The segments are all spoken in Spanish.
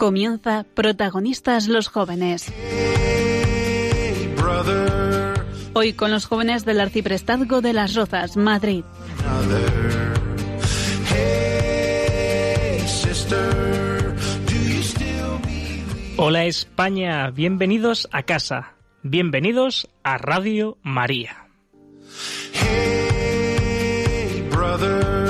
Comienza Protagonistas los jóvenes. Hoy con los jóvenes del Arciprestazgo de las Rozas, Madrid. Hola España, bienvenidos a casa, bienvenidos a Radio María. Hey, brother,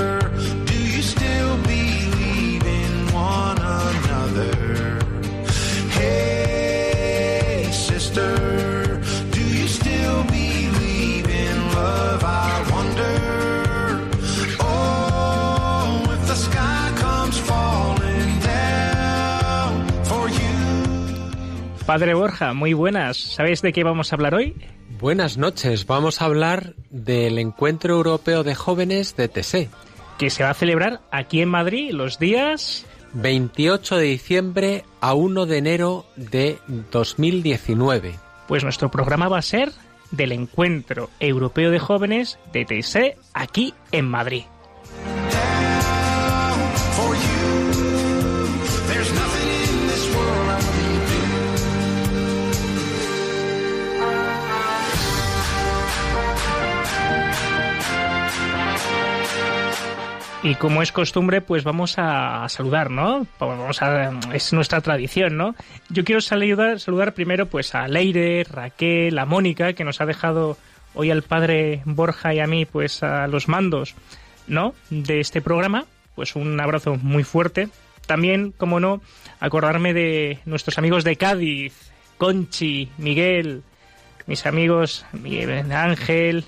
Padre Borja, muy buenas. ¿Sabéis de qué vamos a hablar hoy? Buenas noches, vamos a hablar del Encuentro Europeo de Jóvenes de TSE, Que se va a celebrar aquí en Madrid los días... 28 de diciembre a 1 de enero de 2019. Pues nuestro programa va a ser del Encuentro Europeo de Jóvenes de TSE aquí en Madrid. Y como es costumbre, pues vamos a saludar, ¿no? Vamos a, es nuestra tradición, ¿no? Yo quiero saludar, primero pues a Leire, Raquel, a Mónica, que nos ha dejado hoy al padre Borja y a mí pues a los mandos, ¿no? De este programa. Pues un abrazo muy fuerte. También, como no, acordarme de nuestros amigos de Cádiz, Conchi, Miguel, mis amigos Miguel Ángel,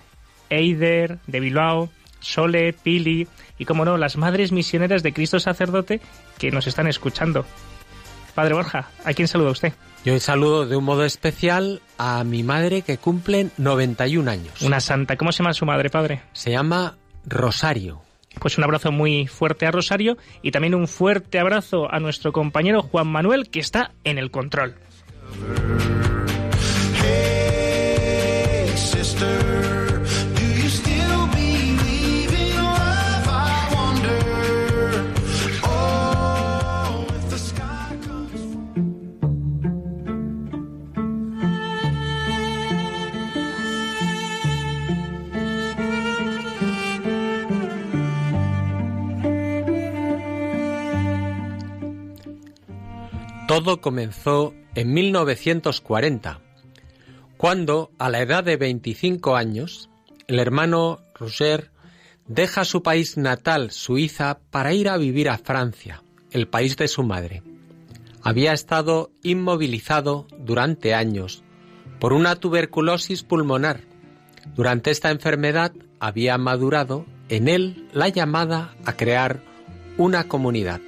Eider, de Bilbao, Sole, Pili y, como no, las madres misioneras de Cristo Sacerdote que nos están escuchando. Padre Borja, ¿a quién saluda usted? Yo saludo de un modo especial a mi madre que cumple 91 años. Una santa. ¿Cómo se llama su madre, padre? Se llama Rosario. Pues un abrazo muy fuerte a Rosario y también un fuerte abrazo a nuestro compañero Juan Manuel que está en el control. Hey, Todo comenzó en 1940, cuando, a la edad de 25 años, el hermano Roger deja su país natal, Suiza, para ir a vivir a Francia, el país de su madre. Había estado inmovilizado durante años por una tuberculosis pulmonar. Durante esta enfermedad había madurado en él la llamada a crear una comunidad.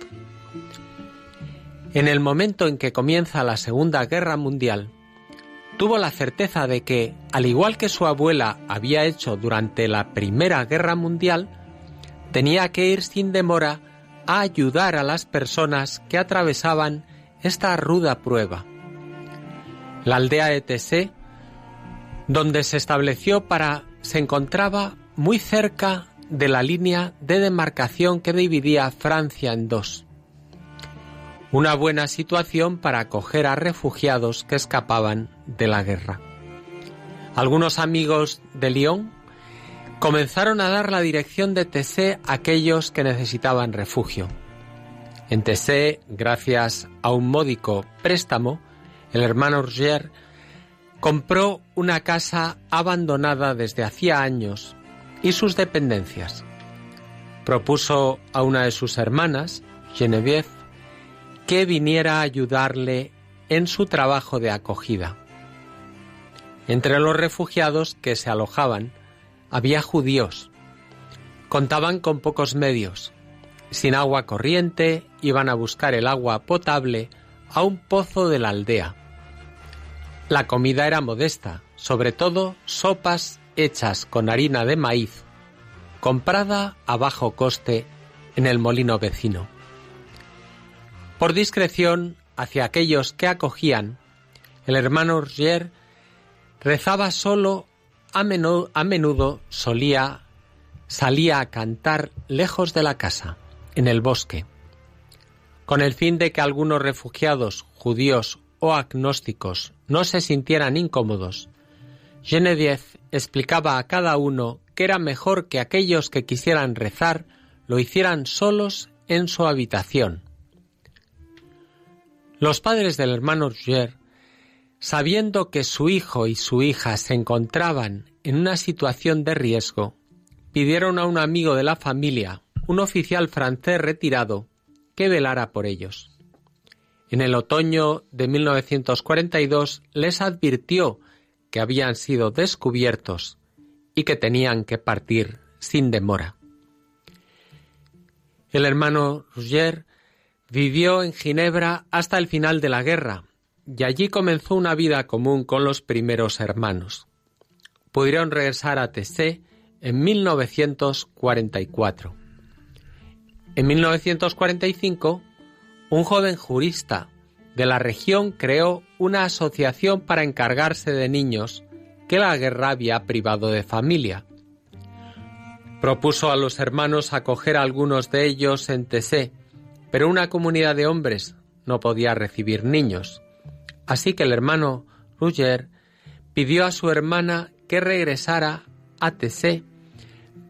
En el momento en que comienza la Segunda Guerra Mundial, tuvo la certeza de que, al igual que su abuela había hecho durante la Primera Guerra Mundial, tenía que ir sin demora a ayudar a las personas que atravesaban esta ruda prueba. La aldea de Tessé, donde se estableció para se encontraba muy cerca de la línea de demarcación que dividía Francia en dos una buena situación para acoger a refugiados que escapaban de la guerra. Algunos amigos de Lyon comenzaron a dar la dirección de Tessé a aquellos que necesitaban refugio. En Tessé, gracias a un módico préstamo, el hermano Roger compró una casa abandonada desde hacía años y sus dependencias. Propuso a una de sus hermanas, Geneviève, que viniera a ayudarle en su trabajo de acogida. Entre los refugiados que se alojaban había judíos. Contaban con pocos medios. Sin agua corriente, iban a buscar el agua potable a un pozo de la aldea. La comida era modesta, sobre todo sopas hechas con harina de maíz, comprada a bajo coste en el molino vecino. Por discreción hacia aquellos que acogían, el hermano Roger rezaba solo, a menudo, a menudo solía, salía a cantar lejos de la casa, en el bosque, con el fin de que algunos refugiados judíos o agnósticos no se sintieran incómodos. Genevieve explicaba a cada uno que era mejor que aquellos que quisieran rezar lo hicieran solos en su habitación. Los padres del hermano Roger, sabiendo que su hijo y su hija se encontraban en una situación de riesgo, pidieron a un amigo de la familia, un oficial francés retirado, que velara por ellos. En el otoño de 1942 les advirtió que habían sido descubiertos y que tenían que partir sin demora. El hermano Roger vivió en Ginebra hasta el final de la guerra y allí comenzó una vida común con los primeros hermanos. Pudieron regresar a Tessé en 1944. En 1945, un joven jurista de la región creó una asociación para encargarse de niños que la guerra había privado de familia. Propuso a los hermanos acoger a algunos de ellos en Tessé, pero una comunidad de hombres no podía recibir niños. Así que el hermano Roger pidió a su hermana que regresara a Tessé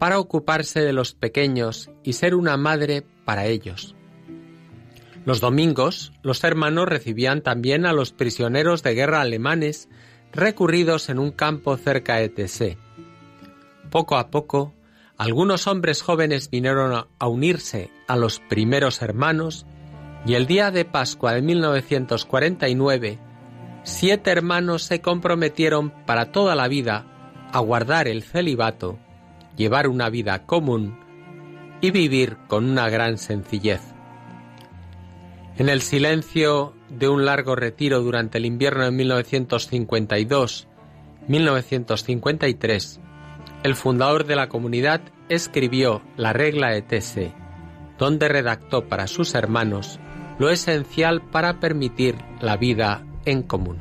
para ocuparse de los pequeños y ser una madre para ellos. Los domingos, los hermanos recibían también a los prisioneros de guerra alemanes recurridos en un campo cerca de Tessé. Poco a poco, algunos hombres jóvenes vinieron a unirse a los primeros hermanos y el día de Pascua de 1949, siete hermanos se comprometieron para toda la vida a guardar el celibato, llevar una vida común y vivir con una gran sencillez. En el silencio de un largo retiro durante el invierno de 1952-1953, el fundador de la comunidad escribió la regla de TC, donde redactó para sus hermanos lo esencial para permitir la vida en común.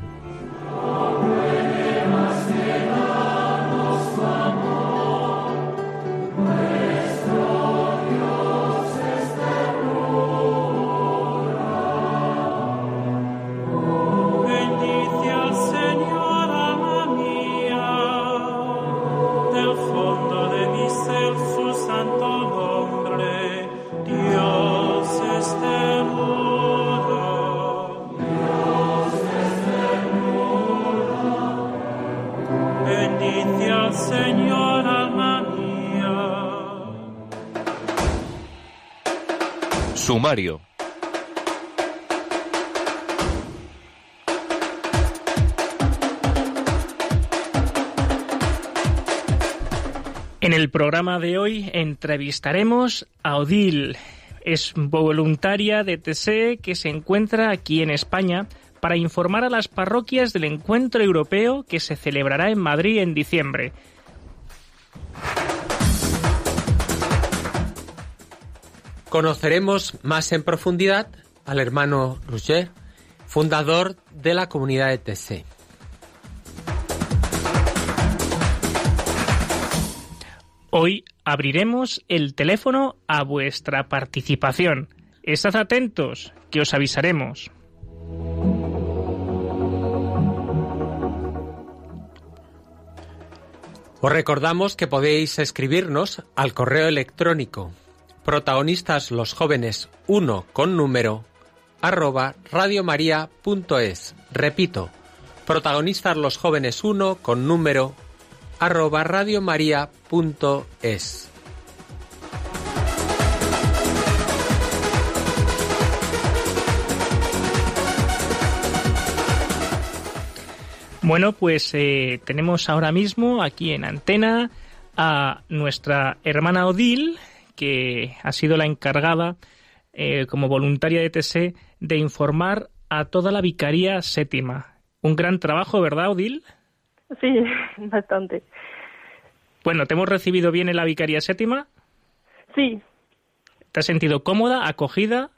En el programa de hoy entrevistaremos a Odil. Es voluntaria de TSE que se encuentra aquí en España para informar a las parroquias del encuentro europeo que se celebrará en Madrid en diciembre. Conoceremos más en profundidad al hermano Roger, fundador de la comunidad de TC. Hoy abriremos el teléfono a vuestra participación. Estad atentos, que os avisaremos. Os recordamos que podéis escribirnos al correo electrónico protagonistas los jóvenes 1 con número arroba radiomaria.es. Repito, protagonistas los jóvenes 1 con número arroba radiomaria.es. Bueno, pues eh, tenemos ahora mismo aquí en antena a nuestra hermana Odil, que ha sido la encargada, eh, como voluntaria de TC, de informar a toda la Vicaría Séptima. Un gran trabajo, ¿verdad, Odil? Sí, bastante. Bueno, ¿te hemos recibido bien en la Vicaría Séptima? Sí. ¿Te has sentido cómoda, acogida?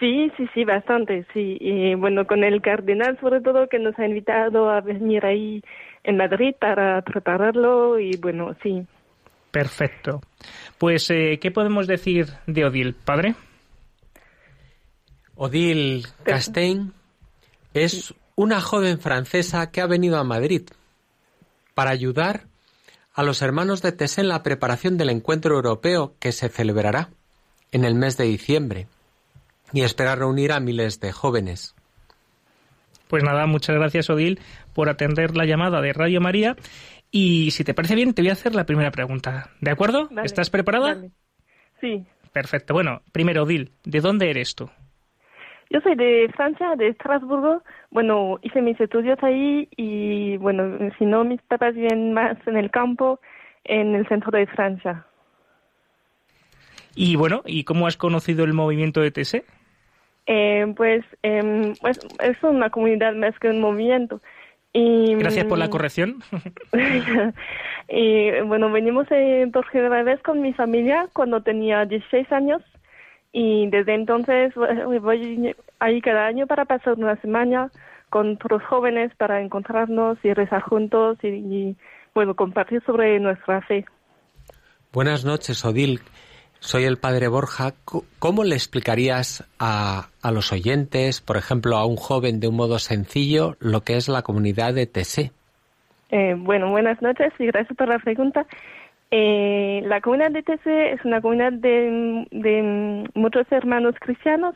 Sí, sí, sí, bastante, sí. Y bueno, con el cardenal sobre todo que nos ha invitado a venir ahí en Madrid para prepararlo y bueno, sí. Perfecto. Pues, eh, ¿qué podemos decir de Odile, padre? Odile Castain es una joven francesa que ha venido a Madrid para ayudar a los hermanos de Tessé en la preparación del encuentro europeo que se celebrará en el mes de diciembre y espera reunir a miles de jóvenes. Pues nada, muchas gracias Odil por atender la llamada de Radio María y si te parece bien te voy a hacer la primera pregunta. ¿De acuerdo? ¿Estás preparada? Sí. Perfecto. Bueno, primero Odil, ¿de dónde eres tú? Yo soy de Francia, de Estrasburgo. Bueno, hice mis estudios ahí y bueno, si no, mis papás viven más en el campo, en el centro de Francia. Y bueno, ¿y cómo has conocido el movimiento de TC? Eh, pues, eh, pues es una comunidad más que un movimiento. Y, Gracias por la corrección. y bueno, venimos eh, por primera vez con mi familia cuando tenía 16 años y desde entonces voy ahí cada año para pasar una semana con otros jóvenes para encontrarnos y rezar juntos y, y bueno, compartir sobre nuestra fe. Buenas noches, Odil. Soy el padre Borja. ¿Cómo le explicarías a, a, los oyentes, por ejemplo, a un joven de un modo sencillo, lo que es la comunidad de TC? Eh, bueno, buenas noches y gracias por la pregunta. Eh, la comunidad de TC es una comunidad de, de, muchos hermanos cristianos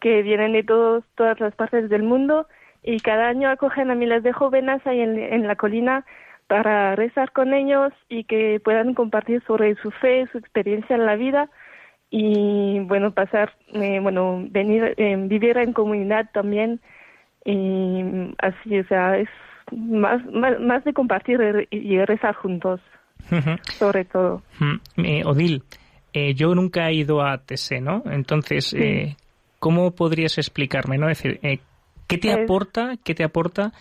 que vienen de todos, todas las partes del mundo y cada año acogen a miles de jóvenes ahí en, en la colina para rezar con ellos y que puedan compartir sobre su fe, su experiencia en la vida y bueno pasar, eh, bueno venir, eh, vivir en comunidad también y así, o sea, es más, más, más de compartir y rezar juntos, sobre todo. Eh, Odil, eh, yo nunca he ido a TC, ¿no? Entonces, Sí. eh, ¿cómo podrías explicarme, no? Es decir, eh, ¿qué te Es- aporta, qué te aporta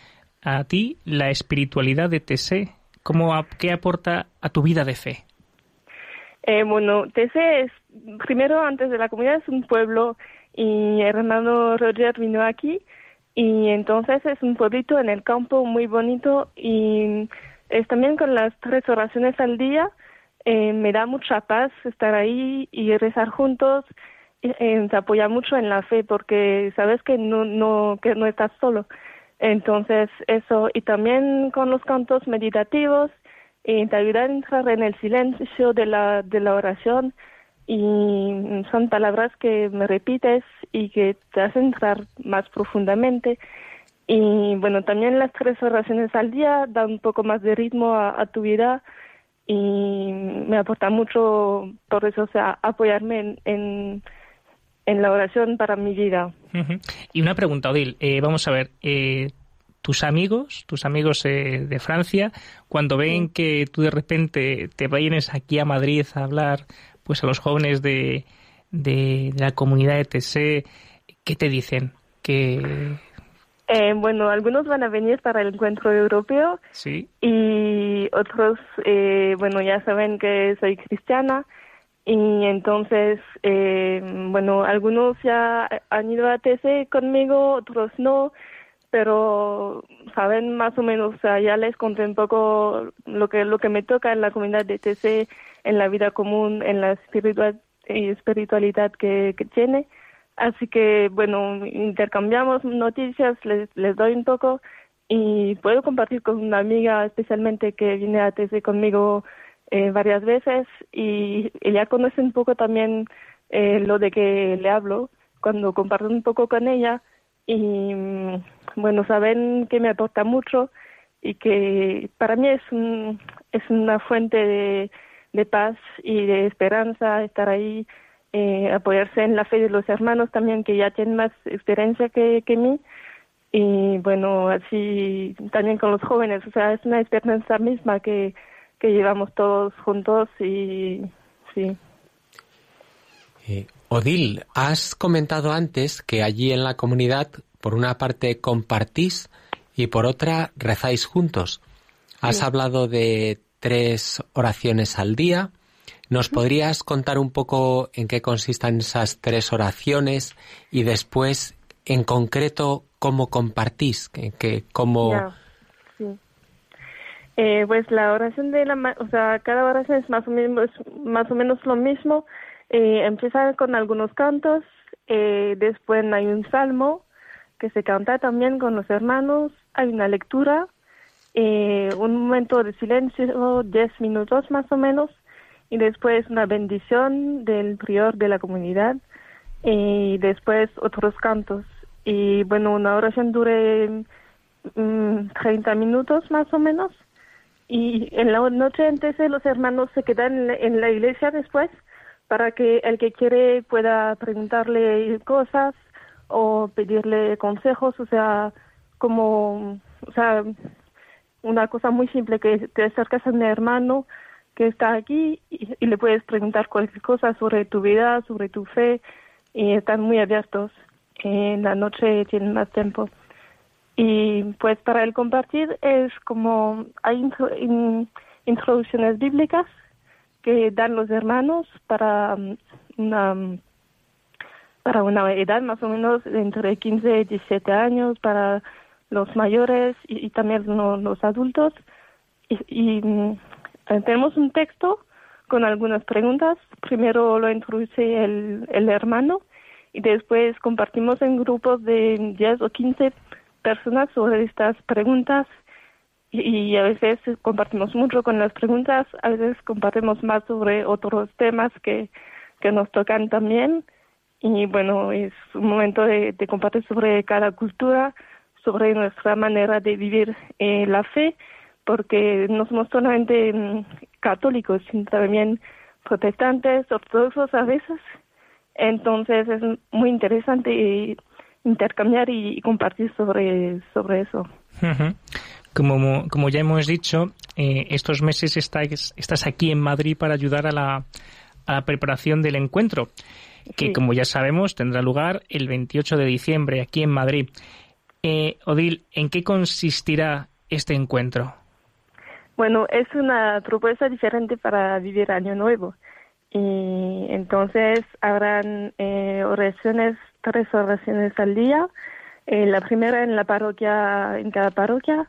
a ti la espiritualidad de TC? ¿Cómo, a- ¿Qué aporta a tu vida de fe? Eh, bueno, TC es, primero antes de la comunidad es un pueblo y el hermano Roger vino aquí y entonces es un pueblito en el campo muy bonito y es también con las tres oraciones al día eh, me da mucha paz estar ahí y rezar juntos eh, eh, apoya mucho en la fe porque sabes que no no que no estás solo entonces eso y también con los cantos meditativos y te ayuda a entrar en el silencio de la de la oración. Y son palabras que me repites y que te hacen entrar más profundamente. Y bueno también las tres oraciones al día dan un poco más de ritmo a, tu vida y me aporta mucho por eso o sea apoyarme en, en la oración para mi vida Y una pregunta, Odil. Eh, vamos a ver, eh, tus amigos, tus amigos eh, de Francia, cuando ven que tú de repente te vienes aquí a Madrid a hablar pues a los jóvenes de, de, de la comunidad de TC, ¿qué te dicen? Que Eh, bueno, algunos van a venir para el encuentro europeo sí, y otros, eh, bueno, ya saben que soy cristiana y entonces, eh, bueno, algunos ya han ido a TC conmigo, otros no, pero saben más o menos, o ya les conté un poco lo que lo que me toca en la comunidad de TC, en la vida común, en la espiritual, eh, espiritualidad que, que tiene. Así que, bueno, intercambiamos noticias, les, les doy un poco y puedo compartir con una amiga especialmente que viene a TC conmigo eh, varias veces y ella conoce un poco también eh, lo de que le hablo cuando comparto un poco con ella y mm, bueno, saben que me aporta mucho y que para mí es, un, es una fuente de, de paz y de esperanza estar ahí eh, apoyarse en la fe de los hermanos también que ya tienen más experiencia que, que mí. Y bueno así también con los jóvenes o sea es una experiencia misma que, que llevamos todos juntos y sí Eh, Odil, has comentado antes que allí en la comunidad, por una parte compartís y por otra rezáis juntos. Has Sí. hablado de tres oraciones al día, ¿Nos podrías contar un poco en qué consistan esas tres oraciones y después, en concreto, cómo compartís? Que, cómo... Eh, pues la oración de la, o sea, cada oración es más o menos, más o menos lo mismo. Eh, empieza con algunos cantos, eh, después hay un salmo que se canta también con los hermanos, hay una lectura, eh, un momento de silencio, diez minutos más o menos, y después una bendición del prior de la comunidad, y después otros cantos. Y bueno, una oración dure mm, 30 minutos más o menos y en la noche entonces los hermanos se quedan en la iglesia después para que el que quiere pueda preguntarle cosas o pedirle consejos, o sea, como, o sea, una cosa muy simple que te acercas a un hermano que está aquí y, le puedes preguntar cualquier cosa sobre tu vida, sobre tu fe y están muy abiertos. En la noche tienen más tiempo. Y pues para el compartir es como hay introducciones bíblicas que dan los hermanos para um, una um, para una edad más o menos entre 15 y 17 años para los mayores y, también los, adultos. Y, y mm, tenemos un texto con algunas preguntas. Primero lo introduce el, el hermano y después compartimos en grupos de 10 o 15 personas sobre estas preguntas y, a veces compartimos mucho con las preguntas, a veces compartimos más sobre otros temas que, que nos tocan también y bueno, es un momento de, compartir sobre cada cultura, sobre nuestra manera de vivir eh, la fe, porque no somos solamente mm, católicos, sino también protestantes, ortodoxos a veces. Entonces es muy interesante y intercambiar y, compartir sobre, sobre eso. Como, como ya hemos dicho, eh, estos meses estás, estás aquí en Madrid para ayudar a la, a la preparación del encuentro, que como ya sabemos tendrá lugar el 28 de diciembre aquí en Madrid. Eh, Odil, ¿en qué consistirá este encuentro? Bueno, es una propuesta diferente para vivir Año Nuevo. Y entonces habrán eh, oraciones tres oraciones al día. Eh, la primera en la parroquia, en cada parroquia,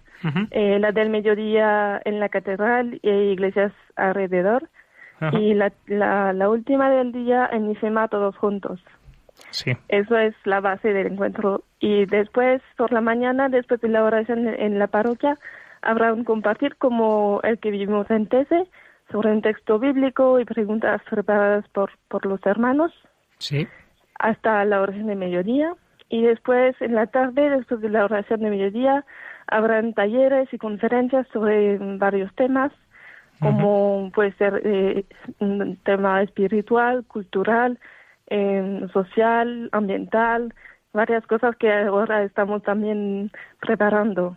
eh, la del mediodía en la catedral y iglesias alrededor, y la, la, última del día en IFEMA todos juntos. Sí. Eso es la base del encuentro. Y después, por la mañana, después de la oración en la parroquia, habrá un compartir como el que vivimos en Tese, sobre un texto bíblico y preguntas preparadas por, por los hermanos. Sí hasta la oración de mediodía. Y después en la tarde, después de la oración de mediodía, habrán talleres y conferencias sobre varios temas, como puede ser eh, un tema espiritual, cultural, eh, social, ambiental, varias cosas que ahora estamos también preparando.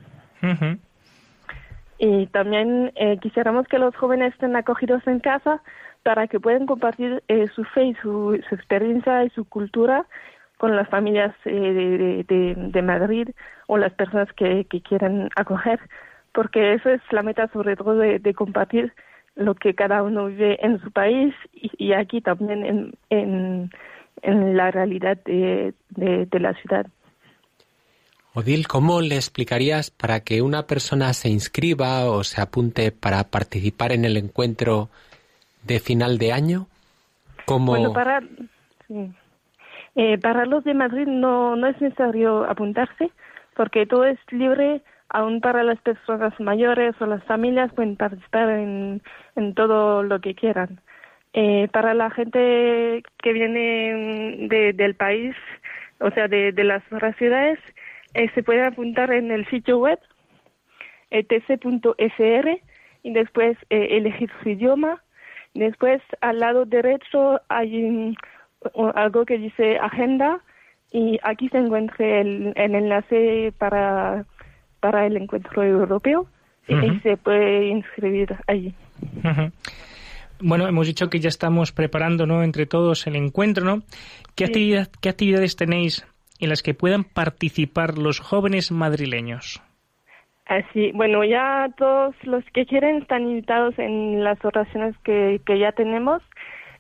Y también eh, quisiéramos que los jóvenes estén acogidos en casa para que puedan compartir eh, su fe y su, experiencia y su cultura con las familias eh, de, Madrid o las personas que, que quieran acoger, porque eso es la meta sobre todo de, compartir lo que cada uno vive en su país y, aquí también en, en, en la realidad de, la ciudad. Odil, ¿cómo le explicarías para que una persona se inscriba o se apunte para participar en el encuentro de final de año? Como... Bueno, para, eh, para los de Madrid no, no es necesario apuntarse porque todo es libre, aún para las personas mayores o las familias pueden participar en, en todo lo que quieran. Eh, para la gente que viene de, del país, o sea, de, de las otras ciudades, eh, se puede apuntar en el sitio web etc.fr y después elegir su idioma Después, al lado derecho hay algo que dice agenda y aquí se encuentra el, enlace para, para el encuentro europeo y se puede inscribir allí. Bueno, hemos dicho que ya estamos preparando, ¿no? Entre todos el encuentro, ¿no? ¿Qué, actividad, ¿Qué actividades tenéis en las que puedan participar los jóvenes madrileños? Así, bueno, ya todos los que quieren están invitados en las oraciones que, que ya tenemos.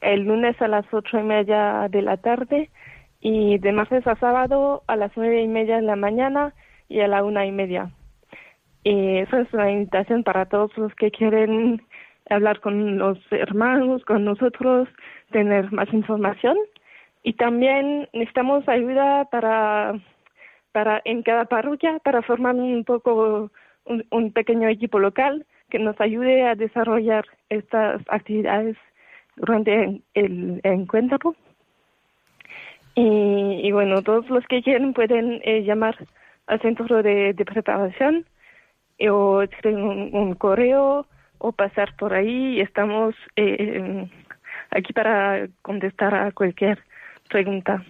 el lunes a las ocho y media de la tarde y de martes a sábado a las nueve y media de la mañana y a la una y media. Y esa es una invitación para todos los que quieren hablar con los hermanos, con nosotros, tener más información. Y también necesitamos ayuda para, para en cada parroquia para formar un poco un, un pequeño equipo local que nos ayude a desarrollar estas actividades durante el, encuentro. Y, y, bueno, todos los que quieren pueden eh, llamar al centro de, de preparación eh, o escribir un, un, correo o pasar por ahí. Estamos eh, aquí para contestar a cualquier pregunta.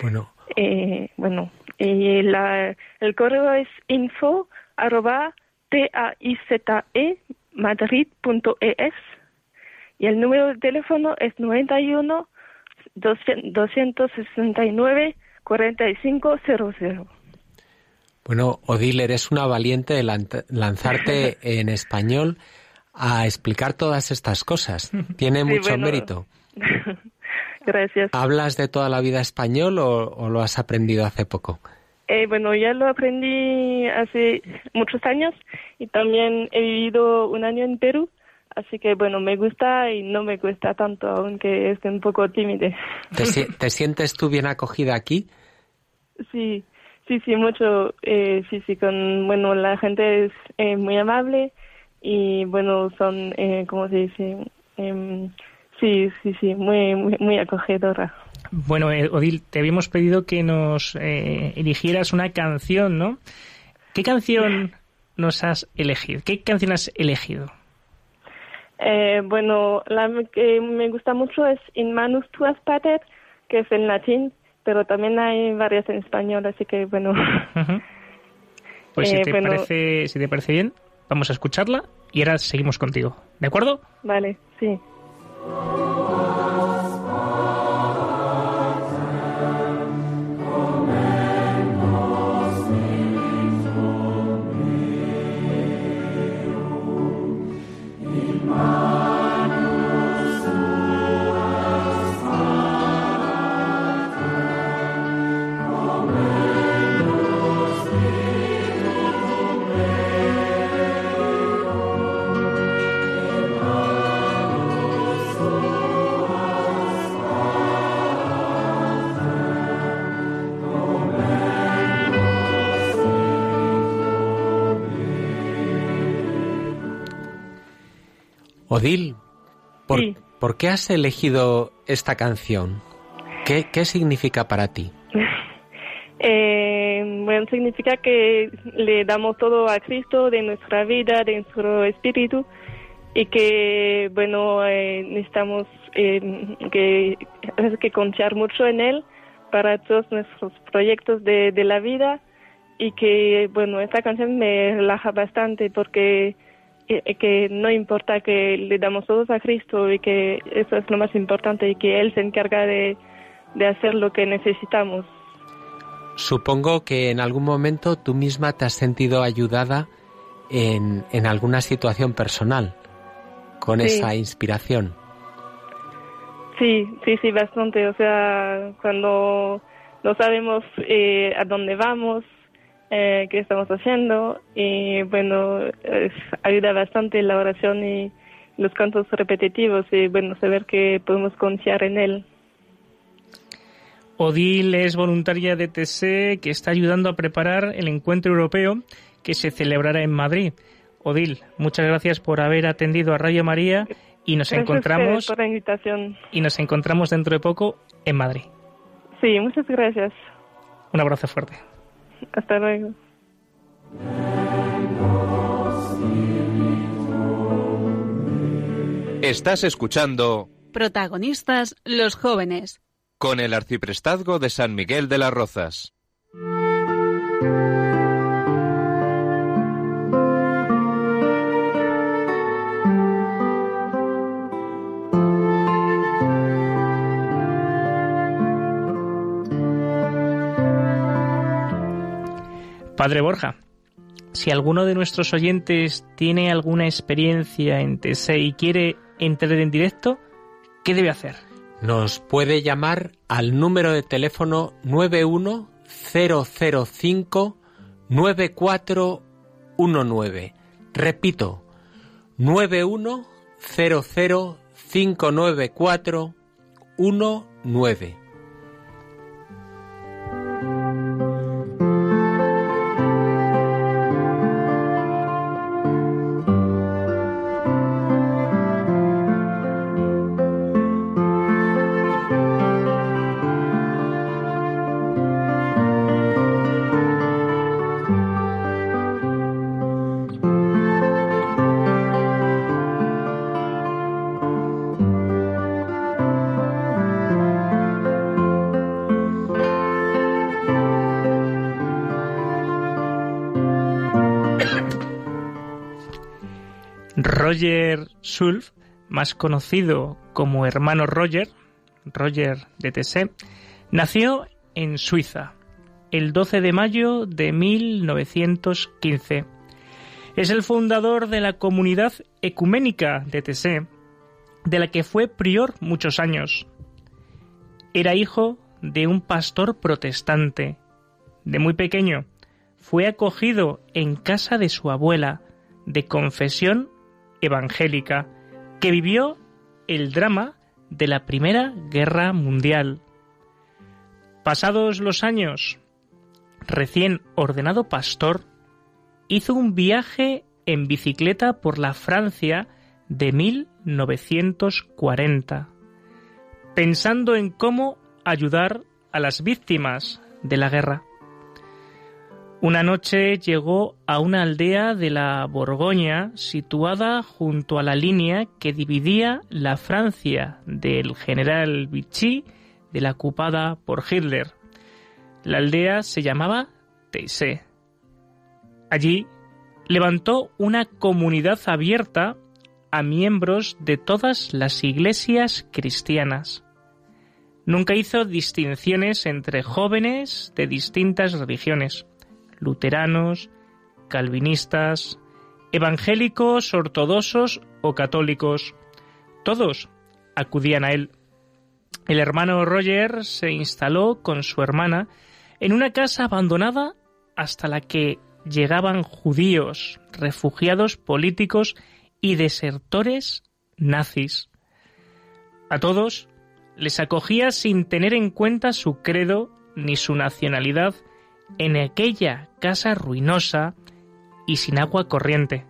Bueno. Eh, bueno, y la, el correo es info arroba T-A-I-Z-E madrid.es y el número de teléfono es 91 269 4500. Bueno, Odile, eres una valiente de lanzarte en español a explicar todas estas cosas. Tiene mucho bueno. mérito. Gracias. ¿Hablas de toda la vida español o, o lo has aprendido hace poco? Eh, bueno, ya lo aprendí hace muchos años y también he vivido un año en Perú, así que bueno, me gusta y no me cuesta tanto, aunque esté un poco tímide. ¿Te, te sientes tú bien acogida aquí? Sí, sí, sí, mucho. Eh, sí, sí, con, bueno, la gente es eh, muy amable y bueno, son, eh, ¿cómo se dice? Eh, sí, sí, sí, muy, muy, muy acogedora. Bueno, eh, Odil, te habíamos pedido que nos eh, eligieras una canción, ¿no? ¿Qué canción nos has elegido? ¿Qué canción has elegido? Eh, bueno, la que me gusta mucho es In Manus Tuas Pater, que es en latín, pero también hay varias en español, así que bueno. Uh -huh. Pues si, te bueno. parece, si te parece bien, vamos a escucharla y ahora seguimos contigo. ¿De acuerdo? Vale, sí. Odil, ¿por, sí. ¿por, qué has elegido esta canción? ¿Qué, qué significa para ti? eh, bueno, significa que le damos todo a Cristo de nuestra vida, de nuestro espíritu y que, bueno, eh, necesitamos eh, que, que confiar mucho en Él para todos nuestros proyectos de, de la vida y que, bueno, esta canción me relaja bastante porque que no importa que le damos todos a Cristo y que eso es lo más importante y que Él se encarga de, de hacer lo que necesitamos. Supongo que en algún momento tú misma te has sentido ayudada en, en alguna situación personal con sí. esa inspiración. Sí, sí, sí, bastante. O sea, cuando no sabemos eh, a dónde vamos, eh, que estamos haciendo y bueno, ayuda bastante la oración y los cantos repetitivos y bueno, saber que podemos confiar en él. Odil es voluntaria de TC que está ayudando a preparar el encuentro europeo que se celebrará en Madrid. Odil, muchas gracias por haber atendido a Radio María y nos gracias encontramos por la invitación. y nos encontramos dentro de poco en Madrid. Sí, muchas gracias. Un abrazo fuerte. Hasta luego. Estás escuchando Protagonistas los jóvenes. Con el arciprestazgo de San Miguel de las Rozas. Padre Borja, si alguno de nuestros oyentes tiene alguna experiencia en TC y quiere entrar en directo, ¿qué debe hacer? Nos puede llamar al número de teléfono 91005 9419. Repito, 910059419. Roger Sulf, más conocido como hermano Roger, Roger de Tessé, nació en Suiza el 12 de mayo de 1915. Es el fundador de la comunidad ecuménica de Tessé, de la que fue prior muchos años. Era hijo de un pastor protestante. De muy pequeño, fue acogido en casa de su abuela, de confesión evangélica que vivió el drama de la Primera Guerra Mundial. Pasados los años, recién ordenado pastor, hizo un viaje en bicicleta por la Francia de 1940, pensando en cómo ayudar a las víctimas de la guerra. Una noche llegó a una aldea de la Borgoña situada junto a la línea que dividía la Francia del general Vichy de la ocupada por Hitler. La aldea se llamaba Teissé. Allí levantó una comunidad abierta a miembros de todas las iglesias cristianas. Nunca hizo distinciones entre jóvenes de distintas religiones luteranos, calvinistas, evangélicos, ortodoxos o católicos. Todos acudían a él. El hermano Roger se instaló con su hermana en una casa abandonada hasta la que llegaban judíos, refugiados políticos y desertores nazis. A todos les acogía sin tener en cuenta su credo ni su nacionalidad en aquella casa ruinosa y sin agua corriente.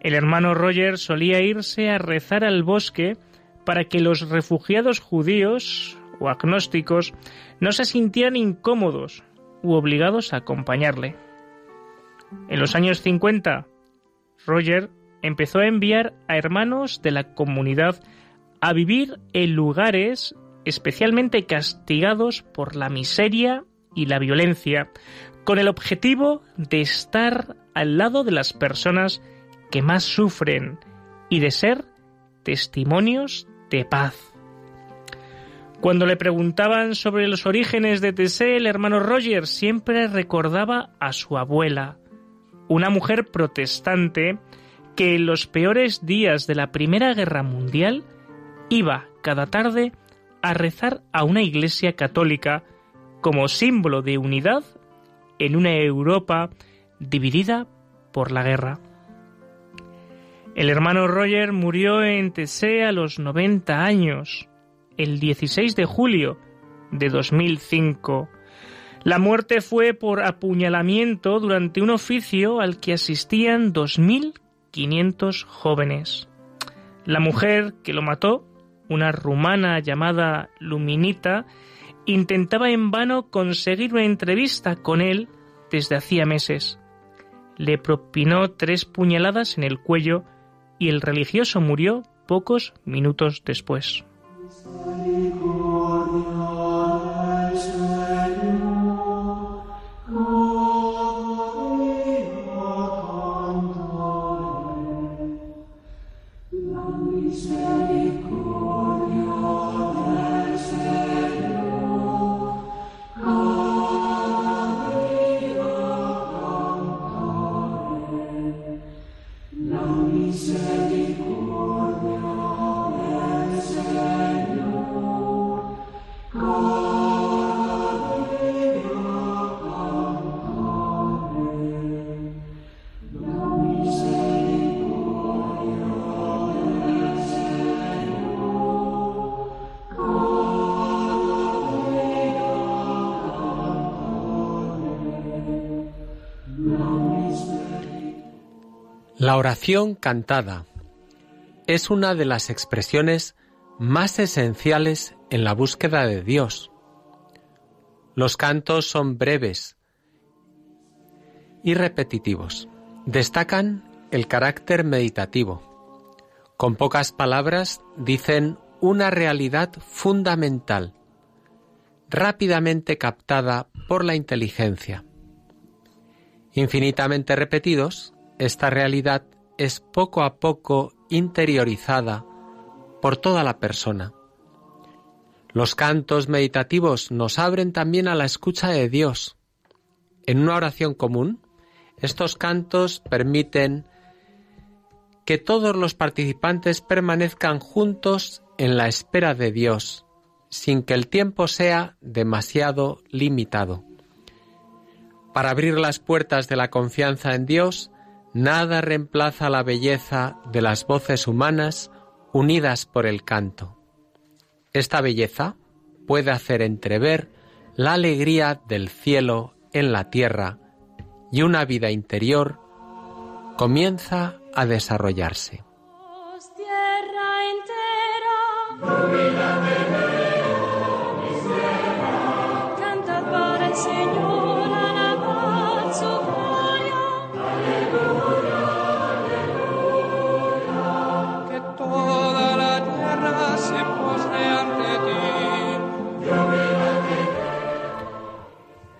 El hermano Roger solía irse a rezar al bosque para que los refugiados judíos o agnósticos no se sintieran incómodos u obligados a acompañarle. En los años 50, Roger empezó a enviar a hermanos de la comunidad a vivir en lugares especialmente castigados por la miseria y la violencia, con el objetivo de estar al lado de las personas que más sufren y de ser testimonios de paz. Cuando le preguntaban sobre los orígenes de Tessé, el hermano Roger siempre recordaba a su abuela, una mujer protestante que en los peores días de la Primera Guerra Mundial iba cada tarde a rezar a una iglesia católica como símbolo de unidad en una Europa dividida por la guerra. El hermano Roger murió en Tessé a los 90 años, el 16 de julio de 2005. La muerte fue por apuñalamiento durante un oficio al que asistían 2.500 jóvenes. La mujer que lo mató, una rumana llamada Luminita, intentaba en vano conseguir una entrevista con él desde hacía meses. Le propinó tres puñaladas en el cuello y el religioso murió pocos minutos después. Oración cantada es una de las expresiones más esenciales en la búsqueda de Dios. Los cantos son breves y repetitivos. Destacan el carácter meditativo. Con pocas palabras dicen una realidad fundamental, rápidamente captada por la inteligencia. Infinitamente repetidos, esta realidad es poco a poco interiorizada por toda la persona. Los cantos meditativos nos abren también a la escucha de Dios. En una oración común, estos cantos permiten que todos los participantes permanezcan juntos en la espera de Dios, sin que el tiempo sea demasiado limitado. Para abrir las puertas de la confianza en Dios, nada reemplaza la belleza de las voces humanas unidas por el canto. Esta belleza puede hacer entrever la alegría del cielo en la tierra y una vida interior comienza a desarrollarse.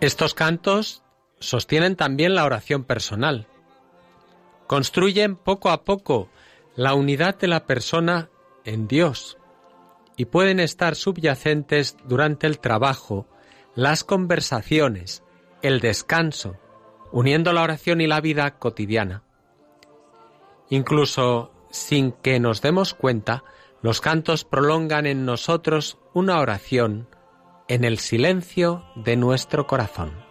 Estos cantos sostienen también la oración personal. Construyen poco a poco la unidad de la persona en Dios y pueden estar subyacentes durante el trabajo, las conversaciones, el descanso, uniendo la oración y la vida cotidiana. Incluso sin que nos demos cuenta, los cantos prolongan en nosotros una oración en el silencio de nuestro corazón.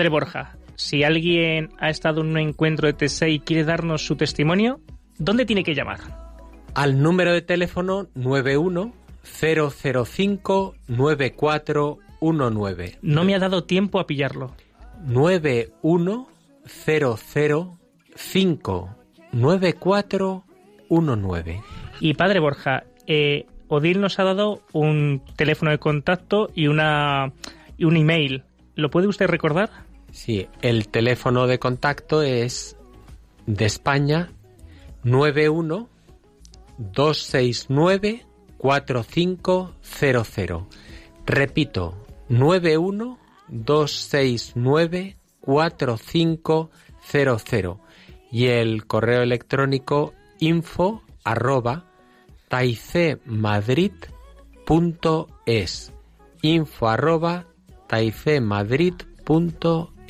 Padre Borja, si alguien ha estado en un encuentro de TSE y quiere darnos su testimonio, ¿dónde tiene que llamar? Al número de teléfono 91 005 9419. No me ha dado tiempo a pillarlo. 910059419. Y Padre Borja, eh, Odil nos ha dado un teléfono de contacto y, una, y un email. ¿Lo puede usted recordar? Sí, el teléfono de contacto es de España 91 269 4500. Repito, 91 269 4500 y el correo electrónico info arroba taicmadrid.es info arroba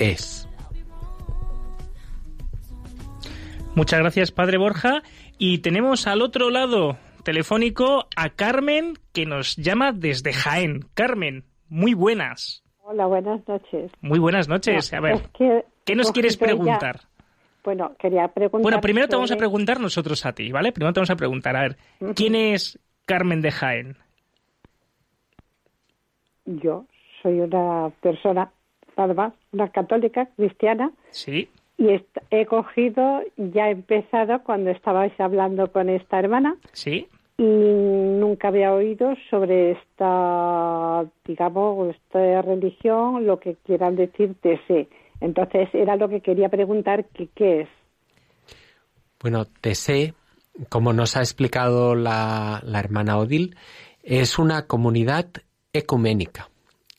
taicmadrid.es Muchas gracias, Padre Borja. Y tenemos al otro lado telefónico a Carmen, que nos llama desde Jaén. Carmen, muy buenas. Hola, buenas noches. Muy buenas noches. a ver, ¿qué nos quieres preguntar? Bueno, quería preguntar. Bueno, primero te vamos a preguntar nosotros a ti, ¿vale? Primero te vamos a preguntar, a ver, ¿quién es Carmen de Jaén? Yo soy una persona, nada más, una católica cristiana. Sí. y he cogido, ya he empezado cuando estabais hablando con esta hermana Sí. y nunca había oído sobre esta, digamos, esta religión, lo que quieran decir TC. Entonces era lo que quería preguntar, que qué es. Bueno, TSE, como nos ha explicado la, la hermana Odil, es una comunidad ecuménica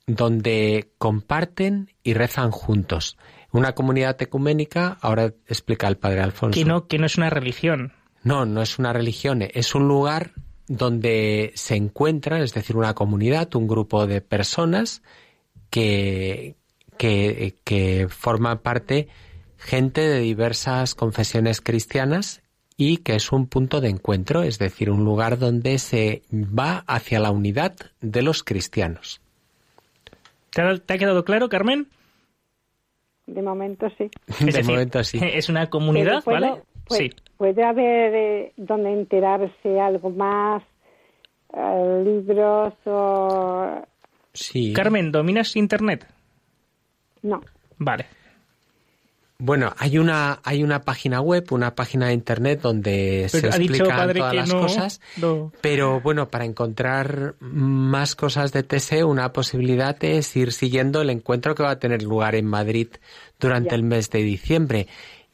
donde comparten y rezan juntos. Una comunidad ecuménica, ahora explica el padre Alfonso. Que no, que no es una religión. No, no es una religión, es un lugar donde se encuentran, es decir, una comunidad, un grupo de personas que, que, que forman parte gente de diversas confesiones cristianas y que es un punto de encuentro, es decir, un lugar donde se va hacia la unidad de los cristianos. ¿Te ha, te ha quedado claro, Carmen? De momento sí. Es de decir, momento sí. Es una comunidad, puedo- ¿vale? puede, Sí. puede haber eh, donde enterarse algo más, eh, libros o... Sí. Carmen, ¿dominas Internet? No. Vale. Bueno, hay una, hay una página web, una página de internet donde se Pero ha dicho explican padre todas que las no, cosas. no. Pero bueno, para encontrar más cosas de TSE, una posibilidad es ir siguiendo el encuentro que va a tener lugar en Madrid durante Ya. el mes de diciembre.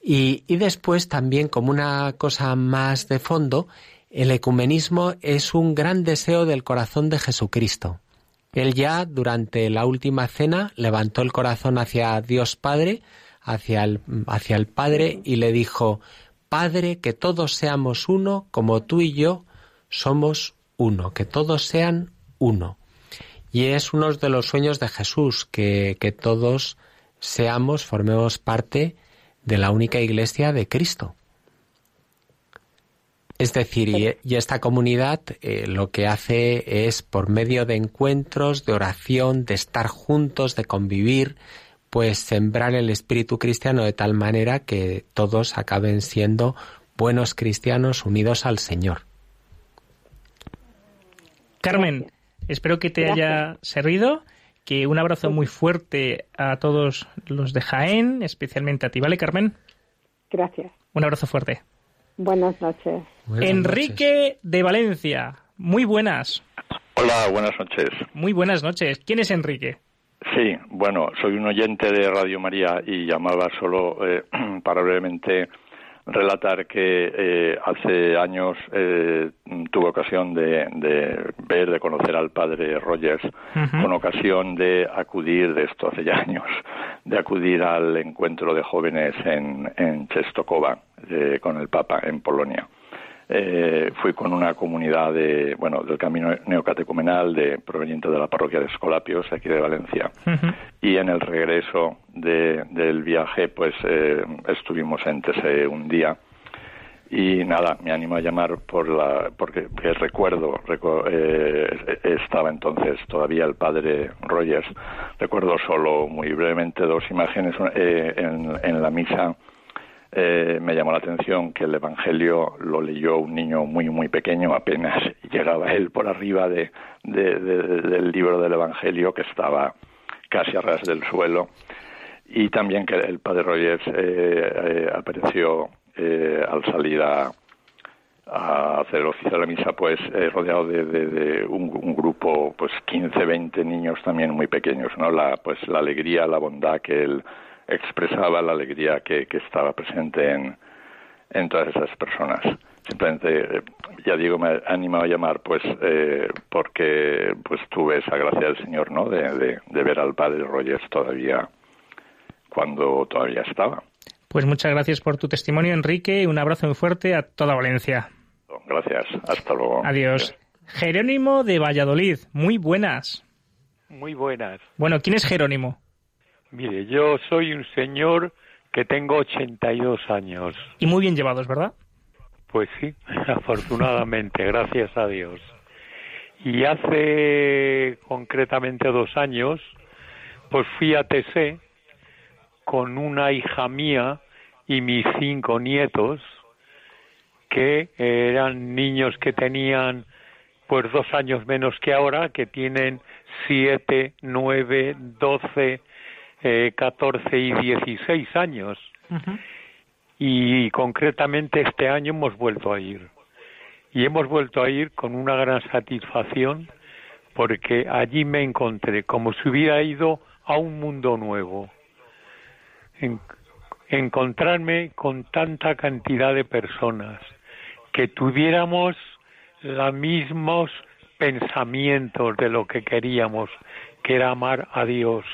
Y, y después también, como una cosa más de fondo, el ecumenismo es un gran deseo del corazón de Jesucristo. Él ya durante la última cena levantó el corazón hacia Dios Padre, hacia el, hacia el Padre y le dijo, Padre, que todos seamos uno como tú y yo somos uno, que todos sean uno. Y es uno de los sueños de Jesús, que, que todos seamos, formemos parte de la única iglesia de Cristo. Es decir, y, esta comunidad eh, lo que hace es, por medio de encuentros, de oración, de estar juntos, de convivir, pues sembrar el espíritu cristiano de tal manera que todos acaben siendo buenos cristianos unidos al Señor. Carmen, espero que te Gracias. haya servido. Que un abrazo muy fuerte a todos los de Jaén, especialmente a ti, ¿vale, Carmen? Gracias. Un abrazo fuerte. Buenas noches. Buenas Enrique de Valencia. Muy buenas. Hola, buenas noches. Muy buenas noches. ¿Quién es Enrique? Sí, bueno, soy un oyente de Radio María y llamaba solo eh, para brevemente relatar que eh, hace años eh, tuve ocasión de, de ver, de conocer al padre Rogers, con ocasión de acudir, de esto hace ya años, de acudir al encuentro de jóvenes en, en Czestochowa eh, con el Papa en Polonia. Eh, fui con una comunidad de, bueno, del camino neocatecumenal de, proveniente de la parroquia de Escolapios, aquí de Valencia. Y en el regreso de- del viaje, pues eh, estuvimos en TSE un día. Y nada, me animo a llamar por la, porque que recuerdo, recu- eh, estaba entonces todavía el padre Rogers. Recuerdo solo muy brevemente dos imágenes eh, en, en la misa eh, me llamó la atención que el Evangelio lo leyó un niño muy, muy pequeño, apenas llegaba él por arriba de, de- de- del libro del Evangelio que estaba casi a ras del suelo. Y también que el padre Rogers eh, eh, apareció eh, al salir a, a hacer el oficio de la misa, pues eh, rodeado de, un, un grupo, pues 15, 20 niños también muy pequeños, ¿no? La, pues la alegría, la bondad que él expresaba, la alegría que, que estaba presente en, en todas esas personas. Simplemente, eh, ya digo, me ha animado a llamar, pues, eh, porque pues tuve esa gracia del Señor, ¿no? De, de, de ver al Padre Rogers todavía cuando todavía estaba. Pues muchas gracias por tu testimonio, Enrique. y Un abrazo muy fuerte a toda Valencia. Gracias. Hasta luego. Adiós. Jerónimo de Valladolid. Muy buenas. Muy buenas. Bueno, ¿quién es Jerónimo? Mire, yo soy un señor que tengo 82 años. Y muy bien llevados, ¿verdad? Pues sí, afortunadamente, gracias a Dios. Y hace concretamente dos años, pues fui a TC con una hija mía y mis cinco nietos, que eran niños que tenían pues dos años menos que ahora, que tienen siete, nueve, doce, eh, 14 y 16 años. Y concretamente este año hemos vuelto a ir. Y hemos vuelto a ir con una gran satisfacción porque allí me encontré como si hubiera ido a un mundo nuevo. encontrarme con tanta cantidad de personas, que tuviéramos los mismos pensamientos de lo que queríamos, que era amar a Dios,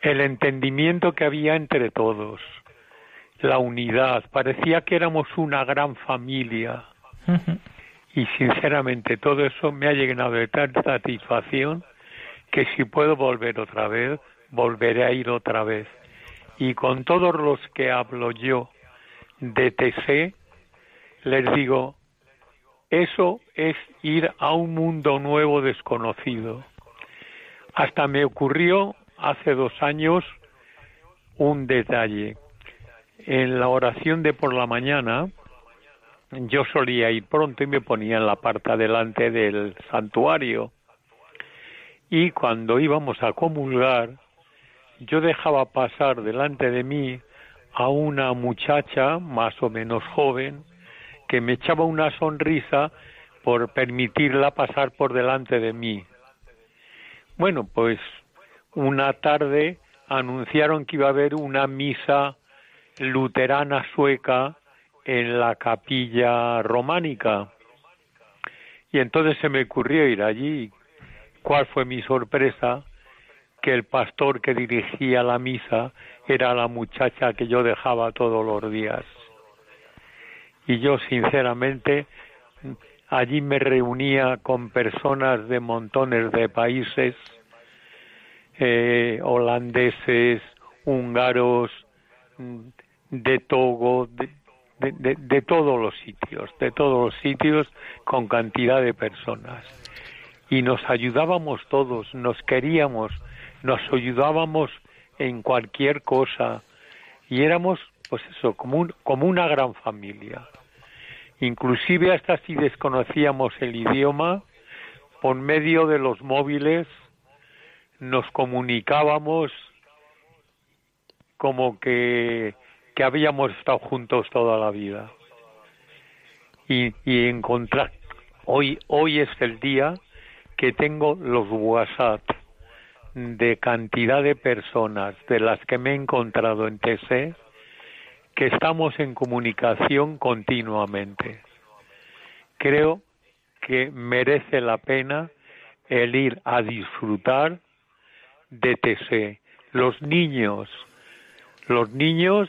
el entendimiento que había entre todos, la unidad, parecía que éramos una gran familia. Y sinceramente todo eso me ha llenado de tanta satisfacción que si puedo volver otra vez, volveré a ir otra vez. Y con todos los que hablo yo de TC, les digo, eso es ir a un mundo nuevo desconocido. Hasta me ocurrió hace dos años un detalle. En la oración de por la mañana, yo solía ir pronto y me ponía en la parte delante del santuario. Y cuando íbamos a comulgar, yo dejaba pasar delante de mí a una muchacha más o menos joven que me echaba una sonrisa por permitirla pasar por delante de mí. Bueno, pues una tarde anunciaron que iba a haber una misa luterana sueca en la capilla románica. Y entonces se me ocurrió ir allí. ¿Cuál fue mi sorpresa? Que el pastor que dirigía la misa era la muchacha que yo dejaba todos los días y yo sinceramente allí me reunía con personas de montones de países, eh, holandeses, húngaros, de Togo, de, todos los sitios, de todos los sitios con cantidad de personas. Y nos ayudábamos todos, nos queríamos, nos ayudábamos en cualquier cosa y éramos, pues eso, como, como una gran familia. Inclusive hasta si desconocíamos el idioma, por medio de los móviles nos comunicábamos como que, que habíamos estado juntos toda la vida. Y, y encontrar, hoy, hoy es el día que tengo los WhatsApp de cantidad de personas de las que me he encontrado en TC que estamos en comunicación continuamente. Creo que merece la pena el ir a disfrutar de TC. Los niños, los niños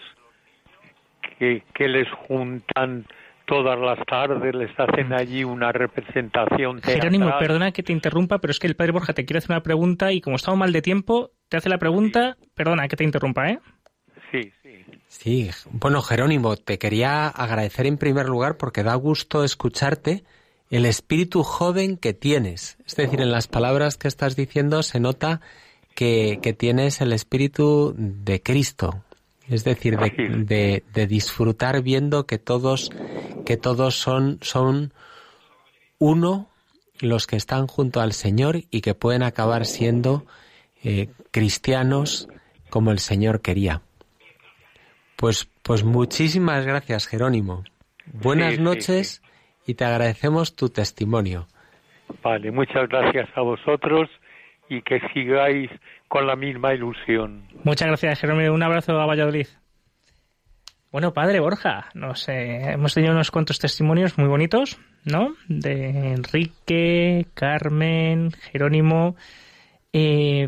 que, que les juntan todas las tardes, les hacen allí una representación teatral. Jerónimo, perdona que te interrumpa, pero es que el padre Borja te quiere hacer una pregunta y como estamos mal de tiempo, te hace la pregunta, perdona que te interrumpa, ¿eh? Sí, Sí, bueno, Jerónimo, te quería agradecer en primer lugar porque da gusto escucharte el espíritu joven que tienes. Es decir, en las palabras que estás diciendo se nota que, tienes el espíritu de Cristo. Es decir, de, de, disfrutar viendo que todos, que todos son, son uno los que están junto al Señor y que pueden acabar siendo eh, cristianos como el Señor quería. Pues, pues muchísimas gracias, Jerónimo. Buenas noches y te agradecemos tu testimonio. Vale, muchas gracias a vosotros y que sigáis con la misma ilusión. Muchas gracias, Jerónimo. Un abrazo a Valladolid. Bueno, padre Borja, no sé, hemos tenido unos cuantos testimonios muy bonitos, ¿no? De Enrique, Carmen, Jerónimo. Eh,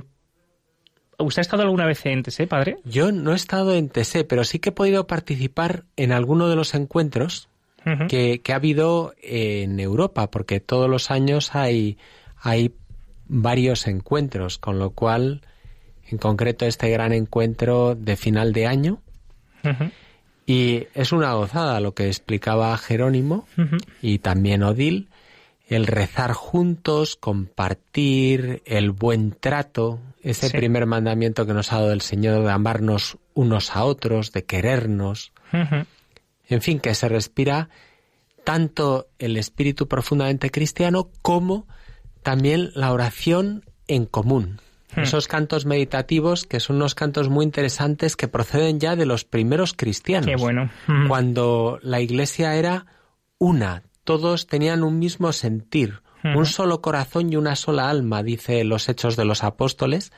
¿Usted ha estado alguna vez en TSE, padre? Yo no he estado en TSE, pero sí que he podido participar en alguno de los encuentros que, ha habido en Europa, porque todos los años hay, hay varios encuentros, con lo cual, en concreto, este gran encuentro de final de año. Y es una gozada lo que explicaba Jerónimo y también Odil, el rezar juntos, compartir, el buen trato, ese primer mandamiento que nos ha dado el Señor de amarnos unos a otros, de querernos. En fin, que se respira tanto el espíritu profundamente cristiano como también la oración en común. Hmm. Esos cantos meditativos que son unos cantos muy interesantes que proceden ya de los primeros cristianos. Qué bueno. Hmm. Cuando la iglesia era una, todos tenían un mismo sentir, hmm. un solo corazón y una sola alma, dice los Hechos de los Apóstoles.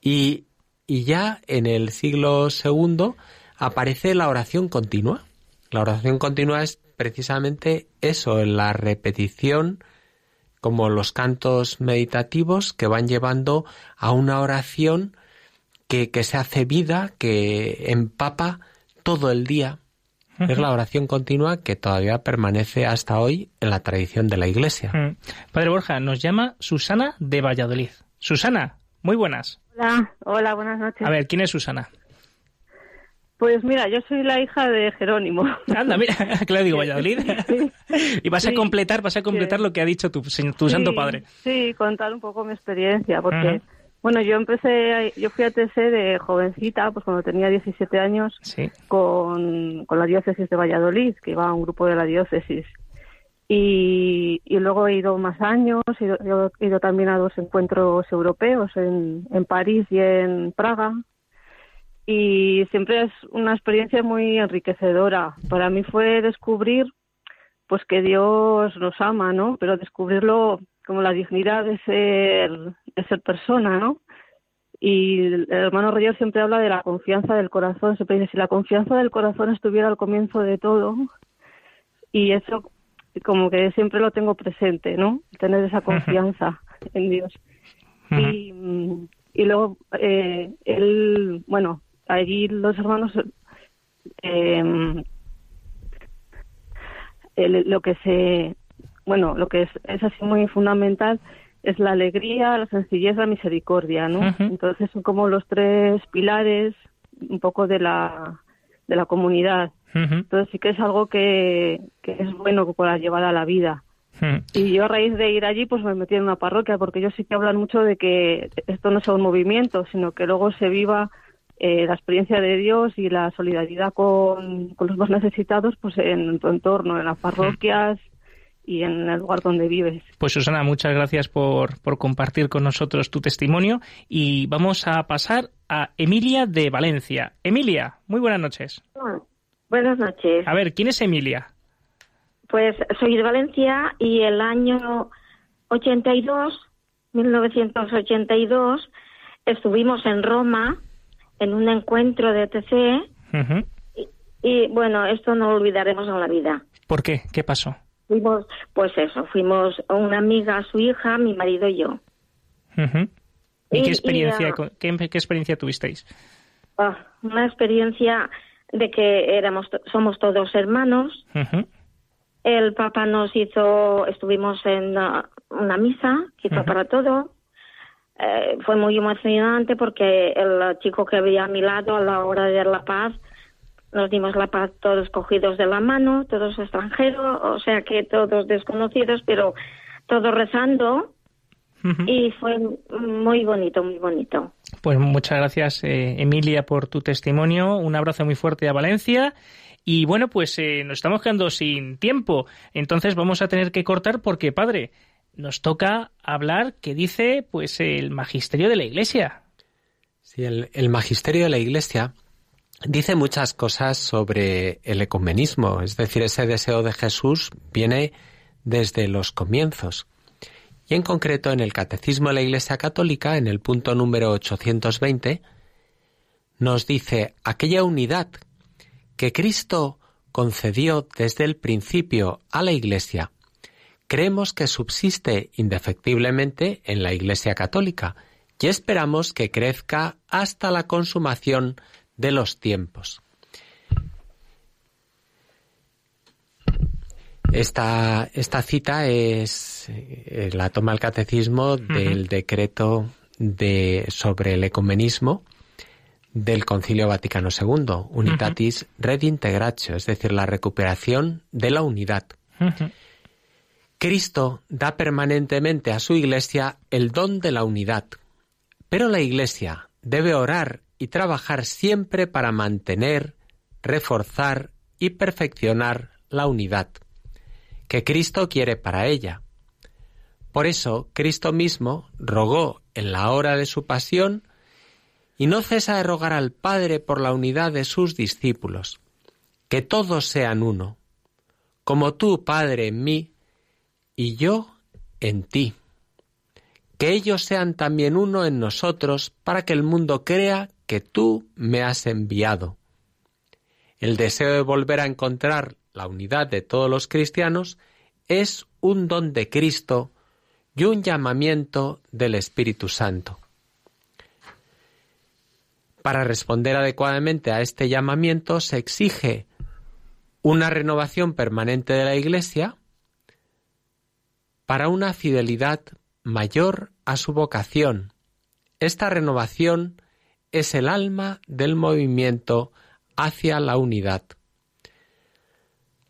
Y, y ya en el siglo II aparece la oración continua. La oración continua es precisamente eso, la repetición como los cantos meditativos que van llevando a una oración que, se hace vida, que empapa todo el día. Es la oración continua que todavía permanece hasta hoy en la tradición de la Iglesia. Padre Borja, nos llama Susana de Valladolid. Susana, muy buenas. Hola, hola, buenas noches. A ver, ¿quién es Susana? Pues mira, yo soy la hija de Jerónimo. Anda, mira, claro, digo Valladolid. y vas a completar, vas a completar lo que ha dicho tu, tu santo padre. Sí, contar un poco mi experiencia, porque, bueno, yo empecé, yo fui a TC de jovencita, pues cuando tenía 17 años, con, con la diócesis de Valladolid, que iba a un grupo de la diócesis. Y, y luego he ido más años, he ido, he ido también a dos encuentros europeos en, en París y en Praga, y siempre es una experiencia muy enriquecedora. Para mí fue descubrir pues que Dios nos ama, ¿no? Pero descubrirlo como la dignidad de ser de ser persona, ¿no? Y el hermano Roger siempre habla de la confianza del corazón, siempre dice si la confianza del corazón estuviera al comienzo de todo y eso como que siempre lo tengo presente, ¿no? Tener esa confianza en Dios. Y, y luego eh, él, bueno, allí los hermanos eh, lo que se bueno lo que es, es así muy fundamental es la alegría la sencillez la misericordia no entonces son como los tres pilares un poco de la de la comunidad. Entonces sí que es algo que, que es bueno para llevar a la vida. Y yo a raíz de ir allí pues me metí en una parroquia porque ellos sí que hablan mucho de que esto no sea un movimiento sino que luego se viva eh, la experiencia de Dios y la solidaridad con, los más necesitados pues en tu entorno, en las parroquias y en el lugar donde vives. Pues Susana, muchas gracias por, por compartir con nosotros tu testimonio y vamos a pasar a Emilia de Valencia. Emilia, muy buenas noches. buenas noches. A ver, ¿quién es Emilia? Pues soy de Valencia y el año 82, 1982, estuvimos en Roma en un encuentro de TC y, bueno, esto no lo olvidaremos en la vida. ¿Por qué? ¿Qué pasó? Fuimos, pues eso, fuimos una amiga, su hija, mi marido y yo. ¿Y, qué experiencia, qué, experiencia tuvisteis? Ah, una experiencia de que éramos, somos todos hermanos. El Papa nos hizo, estuvimos en una, misa, hizo para todo. Eh, fue muy emocionante porque el chico que había a mi lado a la hora de dar la paz, nos dimos la paz todos cogidos de la mano, todos extranjeros, o sea que todos desconocidos, pero todos rezando. Y fue muy bonito, muy bonito. Pues muchas gracias, eh, Emilia, por tu testimonio. Un abrazo muy fuerte a Valencia. Y bueno, pues eh, nos estamos quedando sin tiempo. Entonces vamos a tener que cortar porque, padre, nos toca hablar que dice pues el magisterio de la Iglesia. Sí, el, magisterio de la Iglesia dice muchas cosas sobre el ecumenismo, es decir, ese deseo de Jesús viene desde los comienzos. Y en concreto en el Catecismo de la Iglesia Católica, en el punto número 820, nos dice aquella unidad que Cristo concedió desde el principio a la Iglesia creemos que subsiste indefectiblemente en la Iglesia Católica y esperamos que crezca hasta la consumación de los tiempos. Esta, esta cita es eh, la toma el catecismo del decreto de, sobre el ecumenismo del Concilio Vaticano II, Unitatis Redintegratio, es decir, la recuperación de la unidad. Cristo da permanentemente a su Iglesia el don de la unidad, pero la Iglesia debe orar y trabajar siempre para mantener, reforzar y perfeccionar la unidad que Cristo quiere para ella. Por eso Cristo mismo rogó en la hora de su pasión y no cesa de rogar al Padre por la unidad de sus discípulos, que todos sean uno, como tú, Padre, en mí y yo en ti. Que ellos sean también uno en nosotros para que el mundo crea que tú me has enviado. El deseo de volver a encontrar la unidad de todos los cristianos es un don de Cristo y un llamamiento del Espíritu Santo. Para responder adecuadamente a este llamamiento se exige una renovación permanente de la Iglesia para una fidelidad mayor a su vocación. Esta renovación es el alma del movimiento hacia la unidad.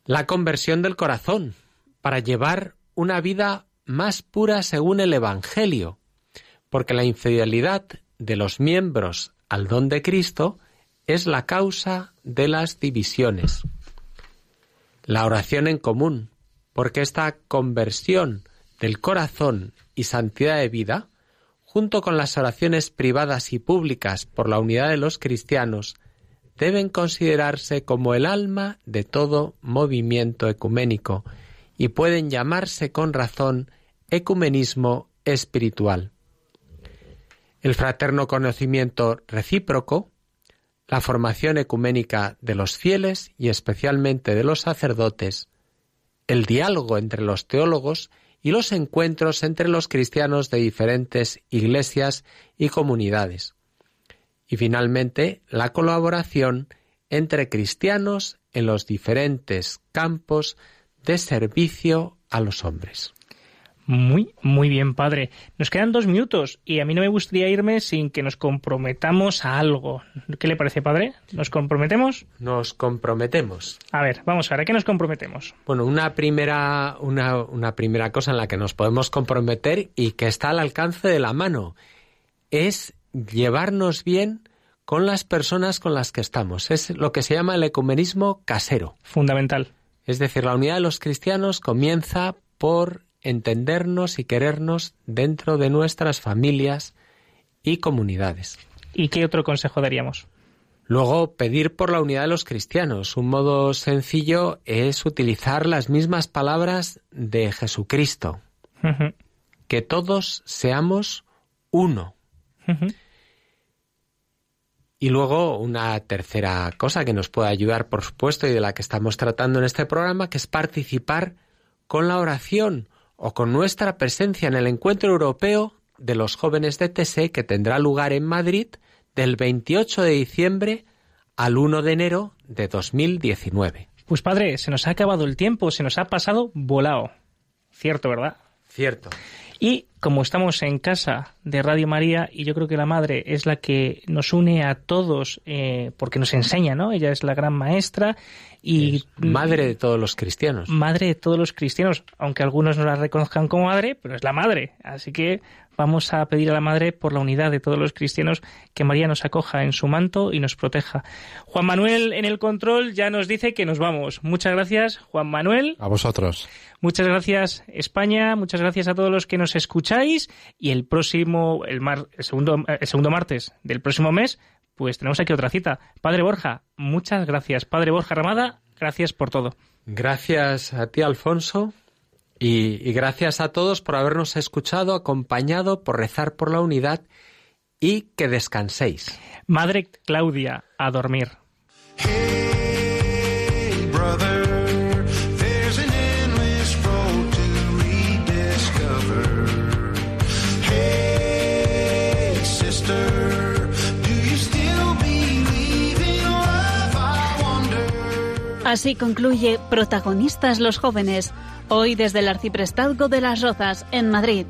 La conversión del corazón para llevar una vida más pura según el Evangelio, porque la infidelidad de los miembros al don de Cristo es la causa de las divisiones. La oración en común, porque esta conversión del corazón y santidad de vida, junto con las oraciones privadas y públicas por la unidad de los cristianos, deben considerarse como el alma de todo movimiento ecuménico y pueden llamarse con razón ecumenismo espiritual. El fraterno conocimiento recíproco, la formación ecuménica de los fieles y especialmente de los sacerdotes, el diálogo entre los teólogos y los encuentros entre los cristianos de diferentes iglesias y comunidades. Y finalmente, la colaboración entre cristianos en los diferentes campos de servicio a los hombres. Muy, muy bien, padre. Nos quedan dos minutos y a mí no me gustaría irme sin que nos comprometamos a algo. ¿Qué le parece, padre? ¿Nos comprometemos? Nos comprometemos. A ver, vamos a ver, ¿a qué nos comprometemos? Bueno, una primera, una, una primera cosa en la que nos podemos comprometer y que está al alcance de la mano es llevarnos bien con las personas con las que estamos. Es lo que se llama el ecumenismo casero. Fundamental. Es decir, la unidad de los cristianos comienza por entendernos y querernos dentro de nuestras familias y comunidades. ¿Y qué otro consejo daríamos? Luego, pedir por la unidad de los cristianos. Un modo sencillo es utilizar las mismas palabras de Jesucristo. Que todos seamos uno. Y luego una tercera cosa que nos puede ayudar, por supuesto, y de la que estamos tratando en este programa, que es participar con la oración o con nuestra presencia en el encuentro europeo de los jóvenes de TSE que tendrá lugar en Madrid del 28 de diciembre al 1 de enero de 2019. Pues padre, se nos ha acabado el tiempo, se nos ha pasado volado. Cierto, ¿verdad? Cierto. Y como estamos en casa de Radio María, y yo creo que la Madre es la que nos une a todos, eh, porque nos enseña, ¿no? Ella es la gran maestra y... madre de todos los cristianos. Madre de todos los cristianos, aunque algunos no la reconozcan como madre, pero es la madre. Así que vamos a pedir a la Madre por la unidad de todos los cristianos que María nos acoja en su manto y nos proteja. Juan Manuel en el control ya nos dice que nos vamos. Muchas gracias, Juan Manuel. A vosotros. Muchas gracias, España. Muchas gracias a todos los que nos escucháis. Y el próximo, el, el, segundo, el segundo martes del próximo mes, pues tenemos aquí otra cita. Padre Borja, muchas gracias. Padre Borja Ramada, gracias por todo. Gracias a ti, Alfonso. Y, gracias a todos por habernos escuchado, acompañado, por rezar por la unidad y que descanséis. Madre Claudia, a dormir. Así concluye Protagonistas los jóvenes, hoy desde el Arciprestazgo de las Rozas, en Madrid.